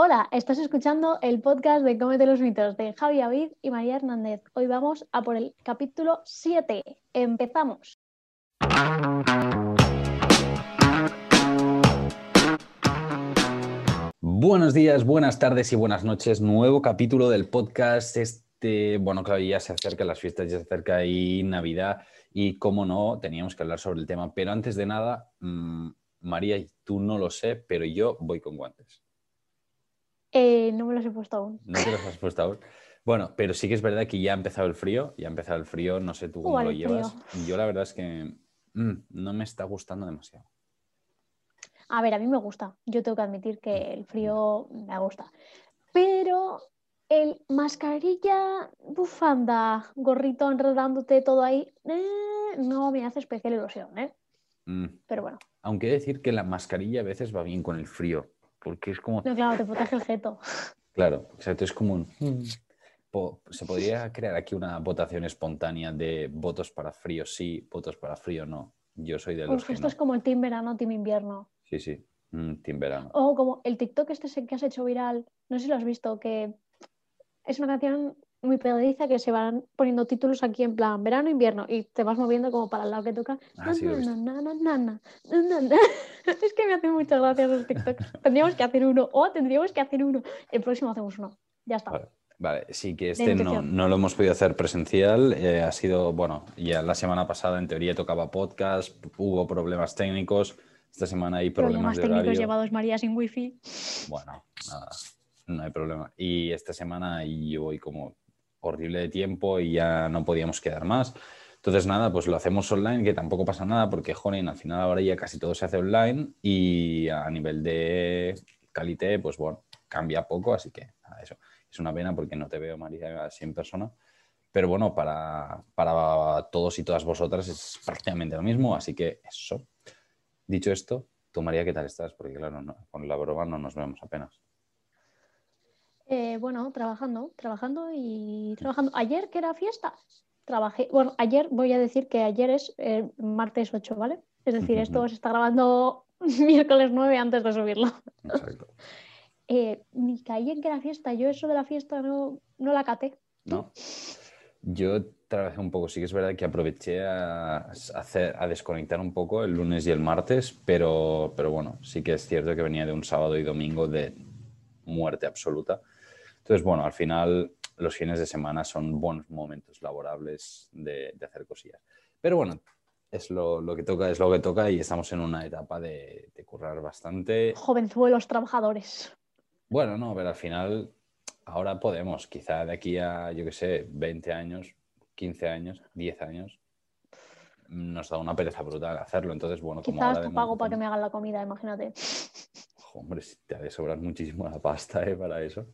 Hola, estás escuchando el podcast de Cómete los mitos de Javi Avid y María Hernández. Hoy vamos a por el capítulo 7. Empezamos. Buenos días, buenas tardes y buenas noches. Nuevo capítulo del podcast. Este, bueno, claro, ya se acerca las fiestas, ya se acerca ahí Navidad y, como no, teníamos que hablar sobre el tema. Pero antes de nada, mmm, María, tú no lo sé, pero yo voy con guantes. Eh, no me los he puesto aún. No te los has puesto aún. Bueno, pero sí que es verdad que ya ha empezado el frío, ya ha empezado el frío, no sé tú cómo lo llevas. frío. Yo la verdad es que mm, no me está gustando demasiado. A ver, a mí me gusta. Yo tengo que admitir que el frío me gusta. Pero el mascarilla, bufanda, gorrito enredándote todo ahí, eh, no me hace especial ilusión, ¿eh? Mm, Pero bueno, Aunque decir que la mascarilla a veces va bien con el frío, porque es como, no, claro, te protege el jeto. claro, exacto, es como un... Po- Se podría crear aquí una votación espontánea de votos para frío sí, votos para frío no. Yo soy de los Uf, que esto no. es como el team verano, team invierno. Sí, sí, mm, team verano. O como el TikTok este que has hecho viral, no sé si lo has visto, que es una canción muy pegadiza que se van poniendo títulos aquí en plan verano, invierno y te vas moviendo como para el lado que toca. Ah, sí. Es que me hacen muchas gracias los TikToks. Tendríamos que hacer uno o tendríamos que hacer uno. El próximo hacemos uno. Ya está. Vale, vale, sí que este no, no lo hemos podido hacer presencial. eh, ha sido, bueno, ya la semana pasada en teoría tocaba podcast, hubo problemas técnicos. Esta semana hay problemas, Problemas de técnicos horario. llevados María sin wifi. Bueno, nada, no hay problema. Y esta semana yo voy como horrible de tiempo y ya no podíamos quedar más. Entonces, nada, pues lo hacemos online, que tampoco pasa nada, porque, joder, al final ahora ya casi todo se hace online y a nivel de calité, pues bueno, cambia poco, así que eso es una pena porque no te veo, María, así en persona. Pero bueno, para, para todos y todas vosotras es prácticamente lo mismo, así que eso. Dicho esto, tú, María, ¿qué tal estás? Porque, claro, con la broma no nos vemos apenas. Eh, bueno, trabajando, trabajando y trabajando. Ayer, que era fiesta, trabajé. Bueno, ayer voy a decir que ayer es eh, martes 8, ¿vale? Es decir, esto se está grabando miércoles 9 antes de subirlo. Exacto. Eh, ni caí en que era fiesta. Yo eso de la fiesta no, no la caté. ¿No? Yo trabajé un poco, sí que es verdad que aproveché a, a hacer, a desconectar un poco el lunes y el martes, pero, pero bueno, sí que es cierto que venía de un sábado y domingo de muerte absoluta. Entonces, bueno, al final los fines de semana son buenos momentos laborables de, de hacer cosillas. Pero bueno, es lo, lo que toca, es lo que toca y estamos en una etapa de, de currar bastante. Jovenzuelos trabajadores. Bueno, no, pero al final ahora podemos, quizá de aquí a, yo qué sé, 20 años, 15 años, 10 años, nos da una pereza brutal hacerlo. Entonces, bueno, como Quizás ahora te pago momento- para que me hagan la comida, imagínate. Hombre, si te ha de sobrar muchísimo la pasta ¿eh? para eso.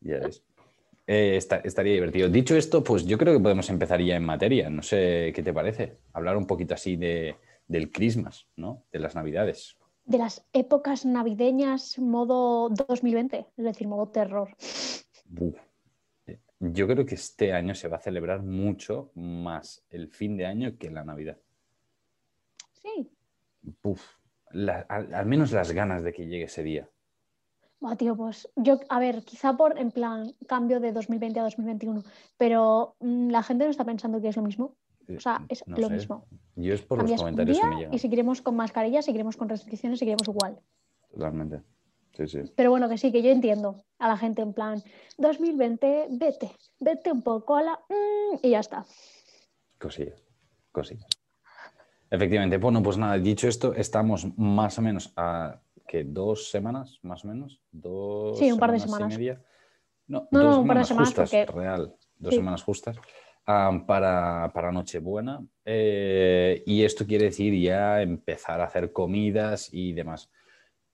Ya ves. Eh, esta- estaría divertido. Dicho esto, pues yo creo que podemos empezar ya en materia. No sé qué te parece. Hablar un poquito así de, del Christmas, ¿no? De las Navidades. De las épocas navideñas modo 2020, es decir, modo terror. Eh, Yo creo que este año se va a celebrar mucho más el fin de año que la Navidad. Sí. Buf. La- al, al menos las ganas de que llegue ese día. Buah, tío, pues yo, a ver, quizá por en plan cambio de 2020 a 2021, pero mm, la gente no está pensando que es lo mismo. O sea, es no lo sé. mismo. Yo es por los Cambias un comentarios que me llegan. y seguiremos con mascarillas, seguiremos con restricciones, seguiremos igual. Totalmente. Sí, sí. Pero bueno, que sí, que yo entiendo a la gente en plan 2020, vete, vete un poco a la... mm, y ya está. Cosillas, cosillas. Efectivamente, bueno, pues nada, dicho esto, estamos más o menos a que dos semanas, más o menos, dos Sí, un par de y semanas. media. No, No, dos no, un par de semanas justas, porque- real, dos Sí. semanas justas ah, para, para Nochebuena. Eh, y esto quiere decir ya empezar a hacer comidas y demás.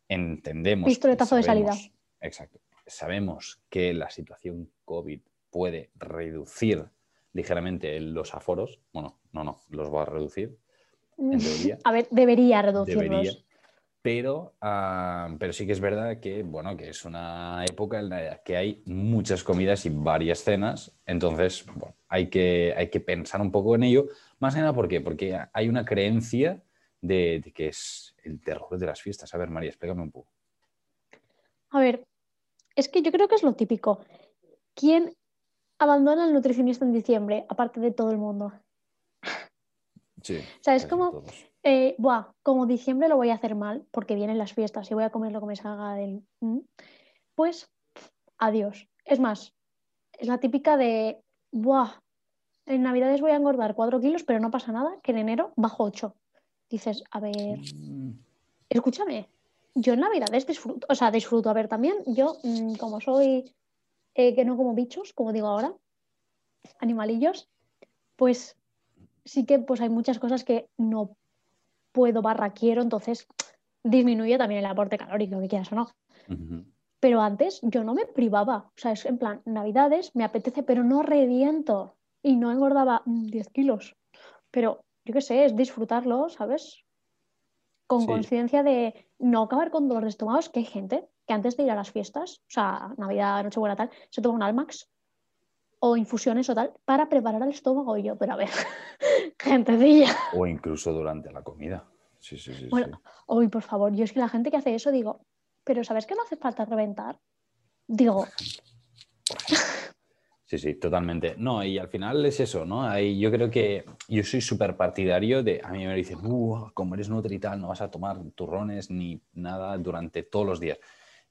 Entendemos. y Pistoletazo de salida. Exacto. Sabemos que la situación COVID puede reducir ligeramente los aforos. Bueno, no, no, los va a reducir, en teoría. A ver, debería reducirlos. Debería. Pero, ah, pero sí que es verdad que, bueno, que es una época en la que hay muchas comidas y varias cenas. Entonces, bueno, hay que, hay que pensar un poco en ello. Más que nada, ¿por qué? Porque hay una creencia de, de que es el terror de las fiestas. A ver, María, explícame un poco. A ver, Es que yo creo que es lo típico. ¿Quién abandona al nutricionista en diciembre, aparte de todo el mundo? Sí. O sea, es como, todos. Eh, buah, como diciembre lo voy a hacer mal, porque vienen las fiestas y voy a comer lo que me salga del... Pues, adiós. Es más, es la típica de, buah, en Navidades voy a engordar 4 kilos, pero no pasa nada, que en enero bajo 8. Dices, a ver, Mm, escúchame, yo en Navidades disfruto, o sea, disfruto, a ver, también yo, mm, como soy, eh, que no como bichos, como digo ahora, animalillos, pues sí que pues hay muchas cosas que no puedo barra quiero, entonces disminuye también el aporte calórico, que quieras o no. Pero antes yo no me privaba, o sea, es en plan, Navidades me apetece, pero no reviento y no engordaba mm, 10 kilos. Pero yo qué sé, es disfrutarlo, ¿sabes? Con Sí. conciencia de no acabar con dolor de estómago, que hay gente que antes de ir a las fiestas, o sea, Navidad, Nochebuena, tal, se toma un Almax o infusiones o tal para preparar el estómago. Y yo, pero a ver, gentecilla. O incluso durante la comida. Sí, sí, sí. Bueno, sí. Uy, por favor, yo es que la gente que hace eso digo, pero ¿sabes que no hace falta reventar? Digo, Sí, sí, totalmente. No, y al final es eso, ¿no? Ahí yo creo que yo soy súper partidario de, a mí me dicen, como eres nutri y tal, no vas a tomar turrones ni nada durante todos los días.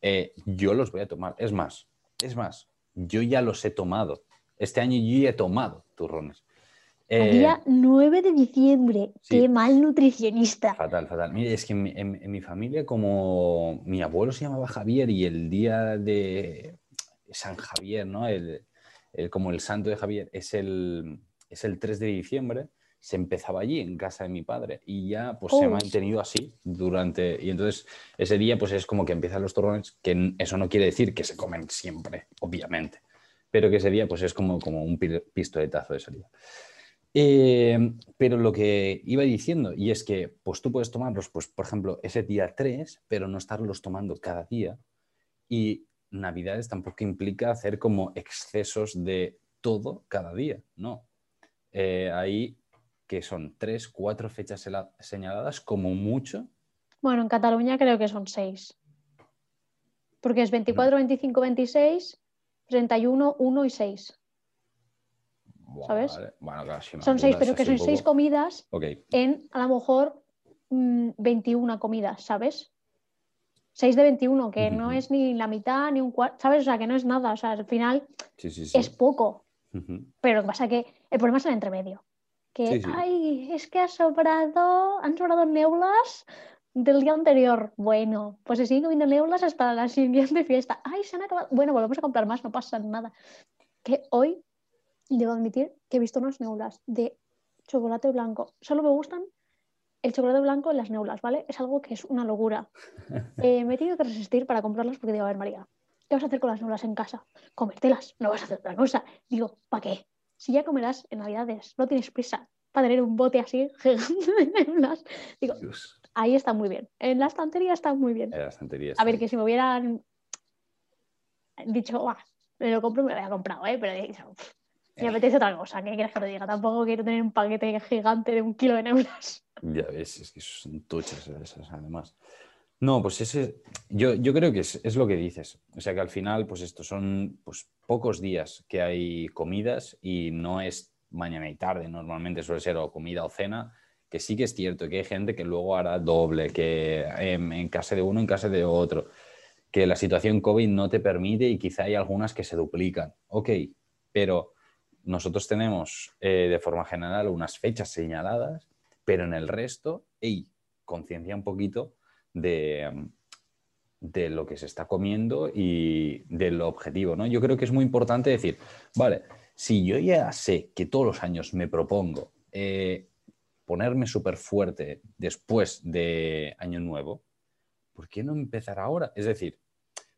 Eh, yo los voy a tomar. Es más, es más, yo ya los he tomado. Este año yo ya he tomado turrones. al Eh, día 9 de diciembre, sí. qué mal nutricionista. Fatal, fatal. Mire, es que en, mi- en- en mi familia, como mi abuelo se llamaba Javier y el día de San Javier, ¿no? El, el- como el santo de Javier es el, es el 3 de diciembre, se empezaba allí en casa de mi padre y ya pues se ha Oh. mantenido así durante... Y entonces ese día pues es como que empiezan los torrones, que eso no quiere decir que se comen siempre, obviamente, pero que ese día pues es como, como un pi- pistoletazo de salida. Eh, pero lo que iba diciendo, y es que pues tú puedes tomarlos, pues por ejemplo, ese día 3, pero no estarlos tomando cada día. Y Navidades tampoco implica hacer como excesos de todo cada día, no. Eh, ahí que son tres, cuatro fechas señaladas como mucho. Bueno, en Cataluña creo que son 6. Porque es 24, 25, 26, 31, 1 y 6. Buah, ¿Sabes? vale. Bueno, claro, si Son 6, apuras pero que son un 6 poco- comidas Ok, en a lo mejor mm, 21 comidas, ¿sabes? 6 de 21, que no es ni la mitad ni un cuarto, ¿sabes? O sea, que no es nada. O sea, al final sí, sí, sí. es poco. Pero lo que pasa es que el problema es el entremedio. Que, ay, es que ha sobrado, han sobrado neulas del día anterior. Bueno, pues se siguen comiendo neulas hasta la siguiente fiesta. Ay, se han acabado. Bueno, volvemos a comprar más, no pasa nada. Que hoy, debo admitir que he visto unas neulas de chocolate blanco. Solo me gustan el chocolate blanco en las neulas, ¿vale? Es algo que es una locura. Eh, me he tenido que resistir para comprarlas porque digo, a ver, María, ¿qué vas a hacer con las neulas en casa? Comértelas, no vas a hacer otra cosa. Digo, ¿para qué? Si ya comerás en Navidades, no tienes prisa para tener un bote así gigante de neulas. Digo, Dios, ahí está muy bien. En la estantería está muy bien. era estantería. A ver, que si me hubieran dicho, "Buah, me lo compro, me lo había comprado, ¿eh? Pero he dicho, "Pff, me apetece otra cosa. ¿Qué quieres que te diga? Tampoco quiero tener un paquete gigante de un kilo de neulas. Ya ves, es que son tochas esas además. No, pues ese, yo, yo creo que es, es lo que dices. O sea que al final, pues esto son pues, pocos días que hay comidas y no es mañana y tarde, normalmente suele ser o comida o cena, que sí que es cierto que hay gente que luego hará doble, que em, en casa de uno, en casa de otro, que la situación COVID no te permite y quizá hay algunas que se duplican. Ok, pero nosotros tenemos eh, de forma general unas fechas señaladas pero en el resto, ey, conciencia un poquito de, de lo que se está comiendo y del objetivo, ¿no? Yo creo que es muy importante decir, vale, si yo ya sé que todos los años me propongo eh, ponerme súper fuerte después de Año Nuevo, ¿por qué no empezar ahora? Es decir,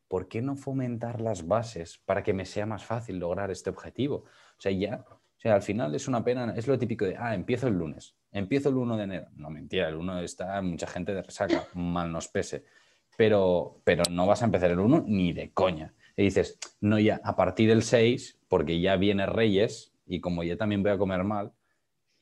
¿por qué no fomentar las bases para que me sea más fácil lograr este objetivo? O sea, ya, o sea, al final es una pena, es lo típico de, ah, empiezo el lunes, empiezo el 1 de enero. No, mentira, el 1 está mucha gente de resaca, mal nos pese. Pero, pero no vas a empezar el 1 ni de coña. Y dices, no, ya a partir del 6, porque ya viene Reyes y como ya también voy a comer mal,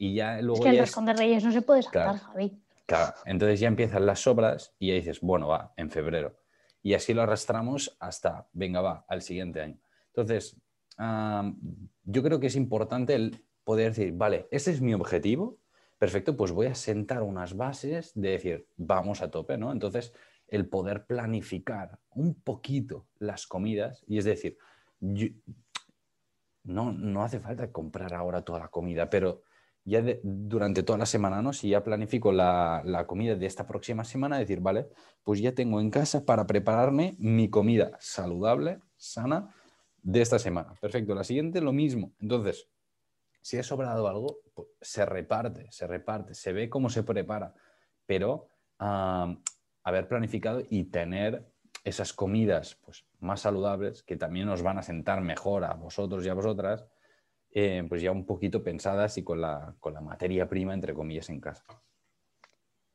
y ya luego Es que el ya roscón de reyes no se puede Claro. Javi. Claro, entonces ya empiezan las sobras y ya dices, bueno, va, en febrero. y así lo arrastramos hasta, venga, va, al siguiente año. Entonces, yo creo que es importante el poder decir, vale, ese es mi objetivo, perfecto, pues voy a sentar unas bases de decir, vamos a tope, ¿no? Entonces, el poder planificar un poquito las comidas, y es decir, no, no hace falta comprar ahora toda la comida, pero ya durante toda la semana, ¿no? Si ya planifico la, la, comida de esta próxima semana, decir, vale, pues ya tengo en casa para prepararme mi comida saludable, sana, de esta semana. Perfecto, la siguiente lo mismo. Entonces, si ha sobrado algo, pues, se reparte, se reparte, se ve cómo se prepara, pero haber planificado y tener esas comidas pues, más saludables que también nos van a sentar mejor a vosotros y a vosotras, eh, pues ya un poquito pensadas y con la, con la materia prima, entre comillas, en casa.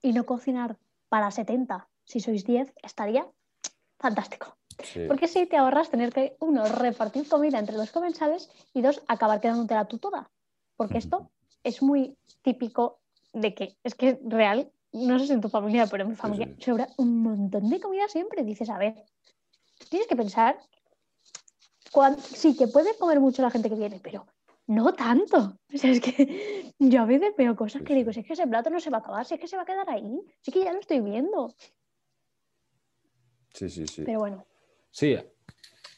Y no cocinar para 70, si sois 10, estaría fantástico. Porque si te ahorras tener que, uno, repartir comida entre los comensales y dos, acabar quedándote tú toda. Porque esto es muy típico de que, es que real, no sé si en tu familia, pero en mi familia sobra un montón de comida siempre. Dices, a ver, tienes que pensar, sí, que puede comer mucho la gente que viene, pero no tanto. O sea, es que yo a veces veo cosas que digo, si es que ese plato no se va a acabar, si es que se va a quedar ahí, sí que ya lo estoy viendo. Sí, sí, sí. Pero bueno. Sí,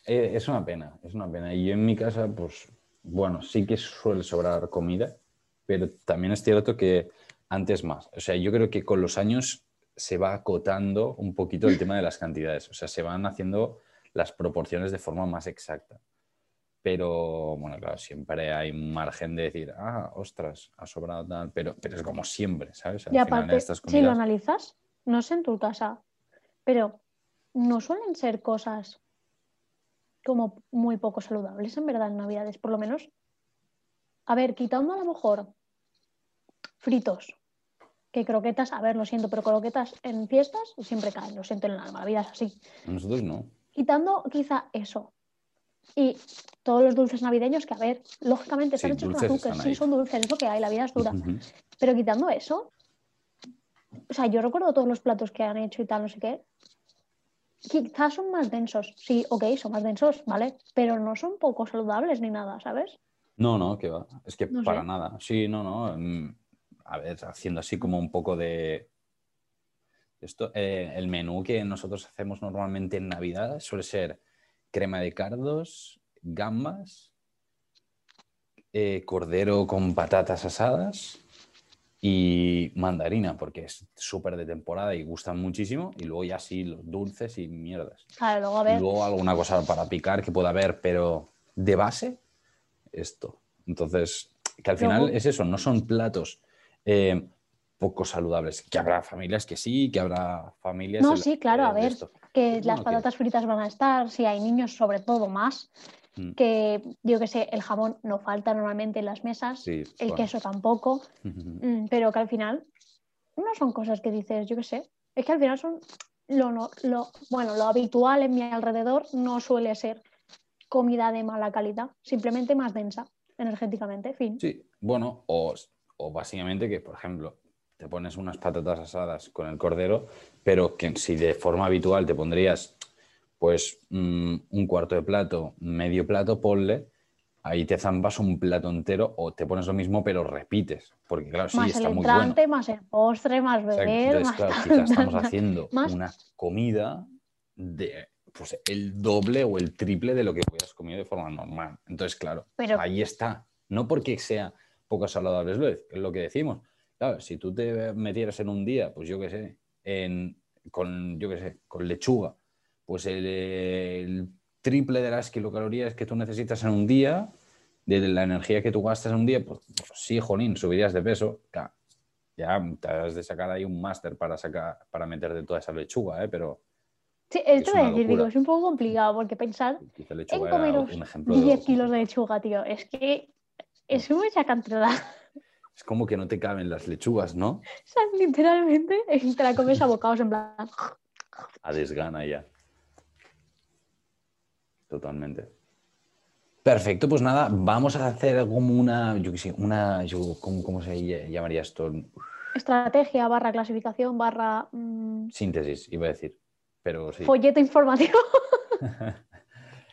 eh, es una pena, es una pena. Y en mi casa, pues, bueno, sí que suele sobrar comida, pero también es cierto que antes más. O sea, yo creo que con los años se va acotando un poquito el tema de las cantidades. O sea, se van haciendo las proporciones de forma más exacta. Pero, bueno, claro, siempre hay un margen de decir, ah, ostras, ha sobrado tal, pero, pero es como siempre, ¿sabes? y aparte, si lo analizas, no sé en tu casa, pero no suelen ser cosas como muy poco saludables en verdad en Navidades, por lo menos. A ver, quitando a lo mejor fritos, que croquetas, a ver, lo siento, pero croquetas en fiestas siempre caen, lo siento en la Navidad es así. Nosotros no. Quitando quizá eso. Y todos los dulces navideños que, a ver, lógicamente están hechos con azúcar, sí, son dulces, es lo que hay, la vida es dura. Pero quitando eso, o sea, yo recuerdo todos los platos que han hecho y tal, no sé qué, quizás son más densos. Sí, ok, son más densos, ¿vale? Pero no son poco saludables ni nada, ¿sabes? No, no, que va. Es que para nada. Sí, no, no. Mm, a ver, haciendo así como un poco de. Esto, eh, el menú que nosotros hacemos normalmente en Navidad suele ser crema de cardos, gambas, eh, cordero con patatas asadas y mandarina, porque es súper de temporada y gustan muchísimo. Y luego ya sí, los dulces y mierdas. Claro, luego a ver. luego alguna cosa para picar que pueda haber, pero de base, esto. Entonces, que al final es eso, no son platos eh, poco saludables. Que habrá familias que sí, que habrá familias. No, sí, claro, a ver, que las patatas fritas van a estar, si hay niños, sobre todo más. Mm. que digo que sé, el jamón no falta normalmente en las mesas, el queso tampoco, mm, pero que al final no son cosas que dices, yo qué sé, es que al final son lo, lo, bueno, lo habitual en mi alrededor no suele ser comida de mala calidad, simplemente más densa energéticamente, fin. Sí, bueno, o, o básicamente que, por ejemplo, te pones unas patatas asadas con el cordero, pero que si de forma habitual te pondrías pues mm, un cuarto de plato, medio plato, ponle, ahí te zambas un plato entero o te pones lo mismo pero repites, porque claro, sí, más está el muy entrante, más el postre, más beber, más claro, quizás estamos haciendo una comida de pues, el doble o el triple de lo que hubieras comido de forma normal. Entonces, claro, ahí está. No porque sea poco saludable, es lo que decimos. Claro, si tú te metieras en un día, pues yo qué sé, en, con, yo qué sé, con lechuga, pues el, triple de las kilocalorías que tú necesitas en un día, de la energía que tú gastas en un día, pues, pues sí, jolín, subirías de peso. ya te has de sacar ahí un máster para, sacar, para meterte toda esa lechuga, ¿eh? pero... Sí, esto es, decir, digo, es un poco complicado porque pensar en comeros 10 kilos de lechuga, tío, es que es mucha cantidad. Es como que no te caben las lechugas, ¿no? O sea, literalmente te la comes a bocados en plan... A desgana ya. Totalmente. Perfecto, pues nada, vamos a hacer como una, yo qué sé, una, ¿cómo, se llamaría esto? Estrategia barra clasificación barra... Mm, Síntesis, iba a decir. pero sí. Folleto informativo.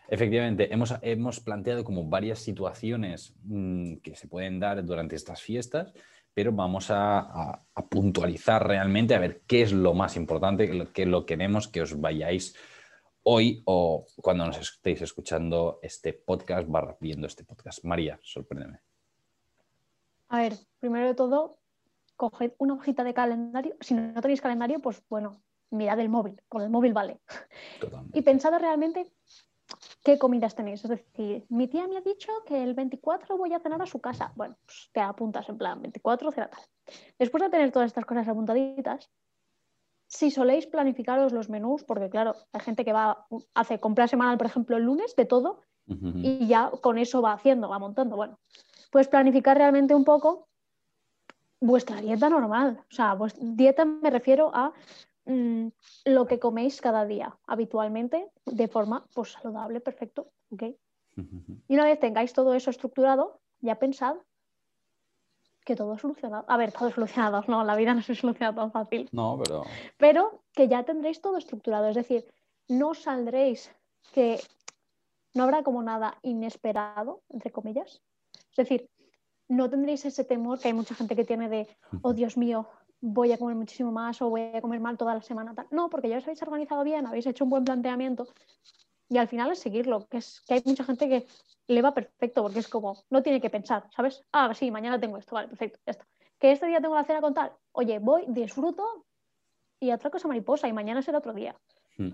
Efectivamente, hemos, hemos, planteado como varias situaciones mm, que se pueden dar durante estas fiestas, pero vamos a, puntualizar realmente a ver qué es lo más importante, qué lo queremos que os vayáis hoy o cuando nos estéis escuchando este podcast, barra viendo este podcast. María, sorpréndeme. A ver, primero de todo, coged una hojita de calendario. Si no tenéis calendario, pues bueno, mirad el móvil, con el móvil vale. Y pensad realmente qué comidas tenéis. Es decir, mi tía me ha dicho que el 24 voy a cenar a su casa. Bueno, pues te apuntas en plan 24, cena tal. Después de tener todas estas cosas apuntaditas, si soléis planificaros los menús, porque claro, hay gente que va, hace compra semanal, por ejemplo, el lunes de todo y ya con eso va haciendo, va montando. Bueno, pues planificar realmente un poco vuestra dieta normal. O sea, dieta me refiero a Mm, lo que coméis cada día habitualmente de forma pues, saludable, perfecto. ¿okay? Y una vez tengáis todo eso estructurado, ya pensad que todo es solucionado. A ver, todo es solucionado, no, la vida no se soluciona tan fácil. No, pero. Pero que ya tendréis todo estructurado, es decir, no saldréis que no habrá como nada inesperado, entre comillas. Es decir, no tendréis ese temor que hay mucha gente que tiene de, oh Dios mío, voy a comer muchísimo más o voy a comer mal toda la semana. No, porque ya os habéis organizado bien, habéis hecho un buen planteamiento y al final es seguirlo, que es que hay mucha gente que le va perfecto porque es como, no tiene que pensar, ¿sabes? Ah, sí, mañana tengo esto, vale, perfecto, ya está. Que este día tengo la cena con tal, oye, voy, disfruto y otra cosa mariposa y mañana será otro día. Hmm.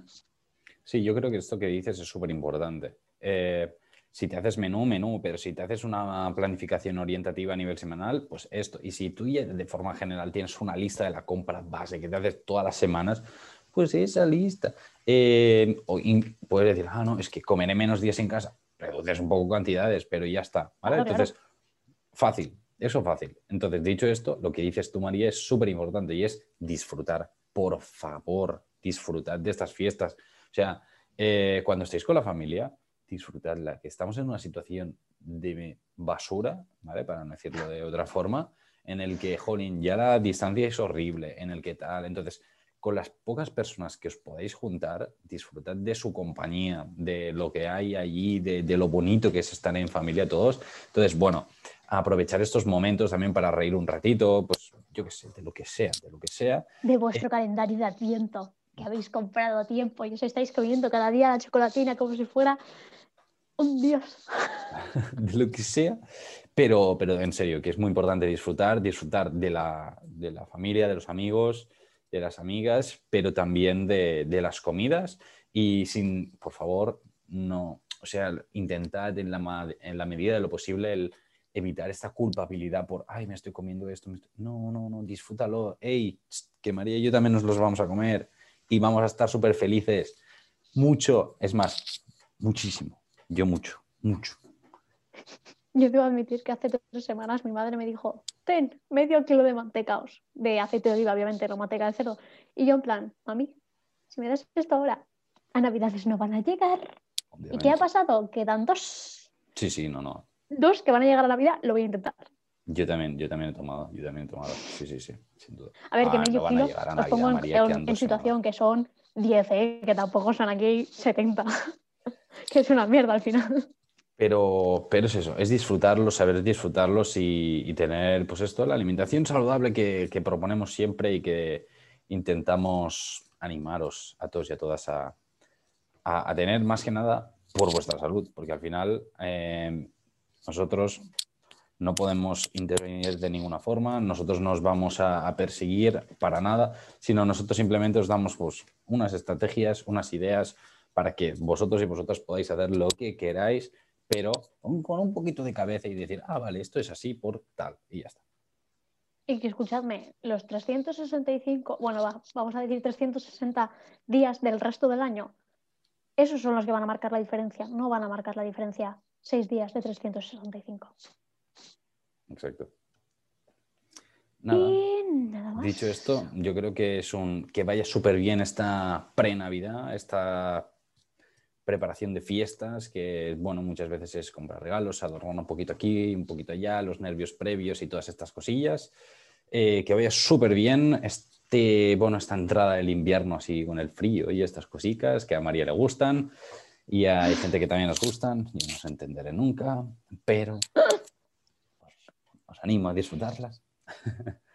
Sí, yo creo que esto que dices es súper importante. Eh, si te haces menú, menú, pero si te haces una planificación orientativa a nivel semanal, pues esto. Y si tú ya de forma general tienes una lista de la compra base que te haces todas las semanas, pues esa lista. Eh, o puedes decir, ah, no, es que comeré menos días en casa. Reduces un poco cantidades, pero ya está. ¿vale? Entonces, fácil, eso fácil. Entonces, dicho esto, lo que dices tú, María, es súper importante y es disfrutar. Por favor, disfrutar de estas fiestas. O sea, eh, cuando estéis con la familia, disfrutarla, que estamos en una situación de basura, ¿vale? Para no decirlo de otra forma, en el que, jolín, ya la distancia es horrible, en el que tal. Entonces, con las pocas personas que os podáis juntar, disfrutad de su compañía, de lo que hay allí, de, lo bonito que es estar en familia todos. Entonces, bueno, aprovechar estos momentos también para reír un ratito, pues yo qué sé, de lo que sea, de lo que sea. De vuestro calendario de adviento que habéis comprado a tiempo y os estáis comiendo cada día la chocolatina como si fuera un dios. de lo que sea, pero, pero en serio, que es muy importante disfrutar, disfrutar de la, de la familia, de los amigos, de las amigas, pero también de, de, las comidas y sin, por favor, no, o sea, intentad en la, en la medida de lo posible el evitar esta culpabilidad por, ay, me estoy comiendo esto. No, no, no, disfrútalo. Hey, que María y yo también nos los vamos a comer y vamos a estar súper felices. Mucho, es más, muchísimo. Yo mucho, mucho. Yo debo admitir que hace tres semanas mi madre me dijo, ten medio kilo de mantecaos, de aceite de oliva, obviamente, no manteca de cerdo. Y yo en plan, mami, si me das esto ahora, a Navidades no van a llegar. ¿Y qué ha pasado? Quedan dos. Sí, sí, no, no. Dos que van a llegar a Navidad, lo voy a intentar. Yo también, yo también he tomado, yo también he tomado. Sí, sí, sí, sin duda. A ver, que ah, medio kilo os pongo en, situación que son 10, ¿eh? que tampoco son aquí 70. que es una mierda al final. Pero, pero es eso, es disfrutarlos, saber disfrutarlos y, tener, pues esto, la alimentación saludable que, proponemos siempre y que intentamos animaros a todos y a todas a, tener más que nada por vuestra salud, porque al final eh, nosotros no podemos intervenir de ninguna forma, nosotros no os vamos a, perseguir para nada, sino nosotros simplemente os damos pues, unas estrategias, unas ideas, para que vosotros y vosotras podáis hacer lo que queráis, pero con un poquito de cabeza y decir, ah, vale, esto es así por tal, y ya está. Y que escuchadme, los 365, bueno, vamos a decir 360 días del resto del año, esos son los que van a marcar la diferencia, no van a marcar la diferencia seis días de 365. Exacto. Nada. Dicho esto, yo creo que es un que vaya súper bien esta pre-Navidad, esta preparación de fiestas, que bueno, muchas veces es comprar regalos, adornar un poquito aquí, un poquito allá, los nervios previos y todas estas cosillas. Eh, que vaya súper bien, este, bueno, esta entrada del invierno así con el frío y estas cositas que a María le gustan y hay gente que también nos gustan, y no os entenderé nunca, pero os animo a disfrutarlas.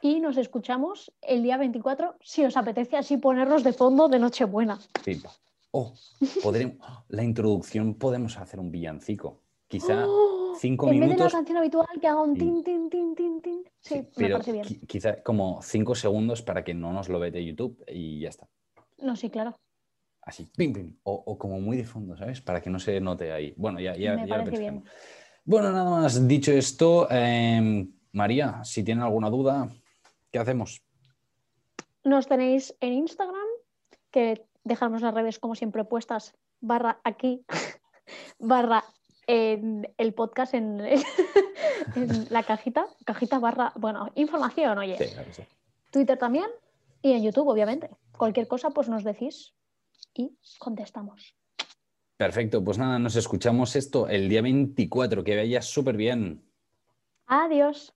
Y nos escuchamos el día 24, si os apetece así ponerlos de fondo de Nochebuena. Sí. Oh, podremos, la introducción podemos hacer un villancico. Quizá ¡Oh! cinco en vez de minutos. la canción habitual que haga un tin, tin, tin, tin, tin. Sí, sí, me pero parece bien. qui- quizá como cinco segundos para que no nos lo vete YouTube y ya está. No, sí, claro. Así, pim, pim. O, o como muy de fondo, ¿sabes? Para que no se note ahí. Bueno, ya, ya, Me ya lo bien. Bueno, nada más dicho esto, em, María, si tienen alguna duda, ¿qué hacemos? Nos tenéis en Instagram, que dejamos las redes como siempre puestas, barra aquí, barra en el podcast en, en la cajita, cajita barra, bueno, información, oye. Sí, claro sí. Twitter también y en YouTube, obviamente. Cualquier cosa, pues nos decís y contestamos. Perfecto, pues nada, nos escuchamos esto el día 24, que vaya súper bien. Adiós.